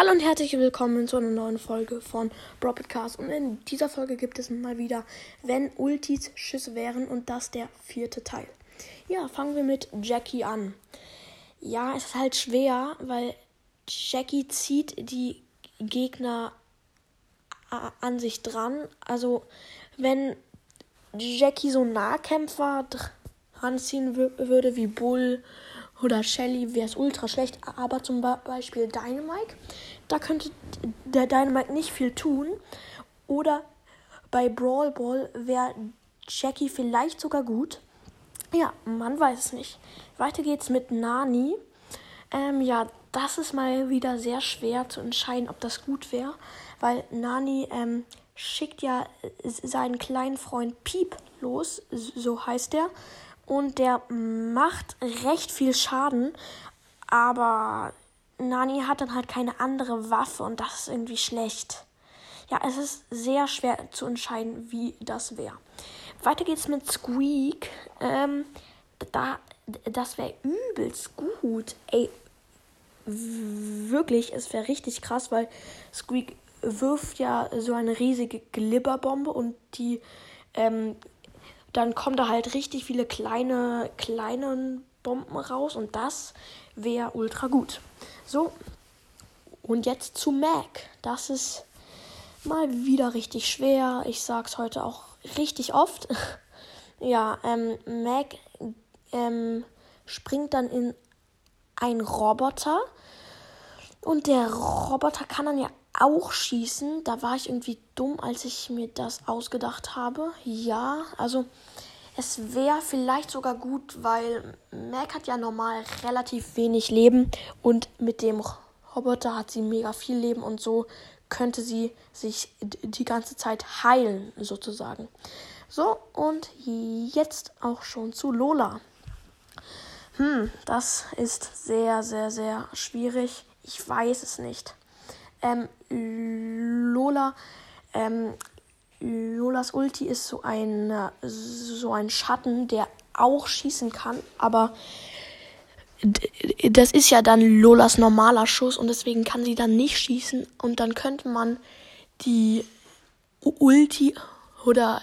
Hallo und herzlich willkommen zu einer neuen Folge von Broadcast. Und in dieser Folge gibt es mal wieder, wenn Ultis Schüsse wären und das der vierte Teil. Ja, fangen wir mit Jackie an. Ja, es ist halt schwer, weil Jackie zieht die Gegner an sich dran. Also, wenn Jackie so Nahkämpfer dran ziehen würde wie Bull oder Shelly wäre es ultra schlecht, aber zum Beispiel Dynamite, da könnte der Dynamite nicht viel tun. Oder bei Brawl Ball wäre Jackie vielleicht sogar gut. Ja, man weiß es nicht. Weiter geht's mit Nani. Ähm, ja, das ist mal wieder sehr schwer zu entscheiden, ob das gut wäre, weil Nani ähm, schickt ja seinen kleinen Freund Piep los, so heißt er und der macht recht viel Schaden, aber Nani hat dann halt keine andere Waffe und das ist irgendwie schlecht. Ja, es ist sehr schwer zu entscheiden, wie das wäre. Weiter geht's mit Squeak. Ähm, da, das wäre übelst gut. Ey, wirklich, es wäre richtig krass, weil Squeak wirft ja so eine riesige Glibberbombe und die ähm, dann kommen da halt richtig viele kleine, kleine Bomben raus und das wäre ultra gut. So, und jetzt zu Mac. Das ist mal wieder richtig schwer. Ich sag's heute auch richtig oft. ja, ähm, Mac ähm, springt dann in einen Roboter. Und der Roboter kann dann ja auch schießen. Da war ich irgendwie dumm, als ich mir das ausgedacht habe. Ja, also es wäre vielleicht sogar gut, weil Mac hat ja normal relativ wenig Leben und mit dem Roboter hat sie mega viel Leben und so könnte sie sich die ganze Zeit heilen, sozusagen. So, und jetzt auch schon zu Lola. Hm, das ist sehr, sehr, sehr schwierig. Ich weiß es nicht. Ähm, Lola, ähm, Lolas Ulti ist so ein, so ein Schatten, der auch schießen kann, aber das ist ja dann Lolas normaler Schuss und deswegen kann sie dann nicht schießen und dann könnte man die Ulti oder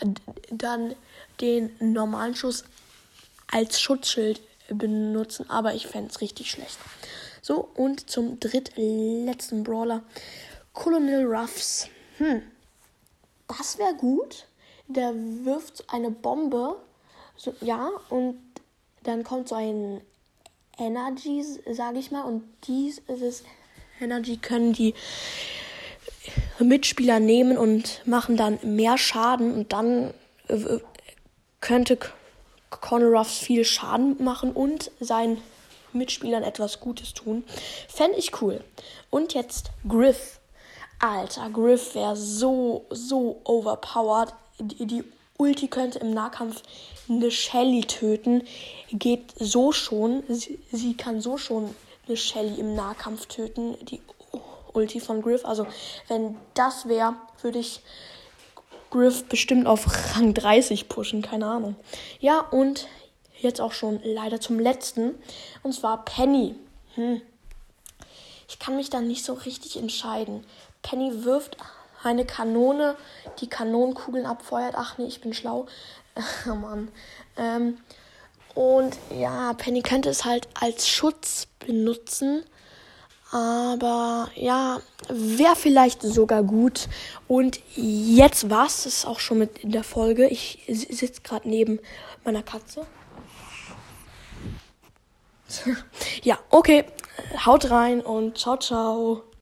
dann den normalen Schuss als Schutzschild benutzen, aber ich fände es richtig schlecht. So, und zum drittletzten Brawler. Colonel Ruffs. Hm. Das wäre gut. Der wirft eine Bombe. So, ja, und dann kommt so ein Energy, sage ich mal. Und dieses Energy können die Mitspieler nehmen und machen dann mehr Schaden. Und dann äh, könnte Conor Ruffs viel Schaden machen und sein Mitspielern etwas Gutes tun. Fände ich cool. Und jetzt Griff. Alter, Griff wäre so, so overpowered. Die, die Ulti könnte im Nahkampf eine Shelly töten. Geht so schon. Sie, sie kann so schon eine Shelly im Nahkampf töten. Die Ulti von Griff. Also, wenn das wäre, würde ich Griff bestimmt auf Rang 30 pushen. Keine Ahnung. Ja, und jetzt auch schon leider zum letzten. Und zwar Penny. Hm. Ich kann mich da nicht so richtig entscheiden. Penny wirft eine Kanone, die Kanonenkugeln abfeuert. Ach nee, ich bin schlau. oh Mann. Ähm, und ja, Penny könnte es halt als Schutz benutzen. Aber ja, wäre vielleicht sogar gut. Und jetzt war's es auch schon mit in der Folge. Ich sitze gerade neben meiner Katze. ja, okay. Haut rein und ciao, ciao.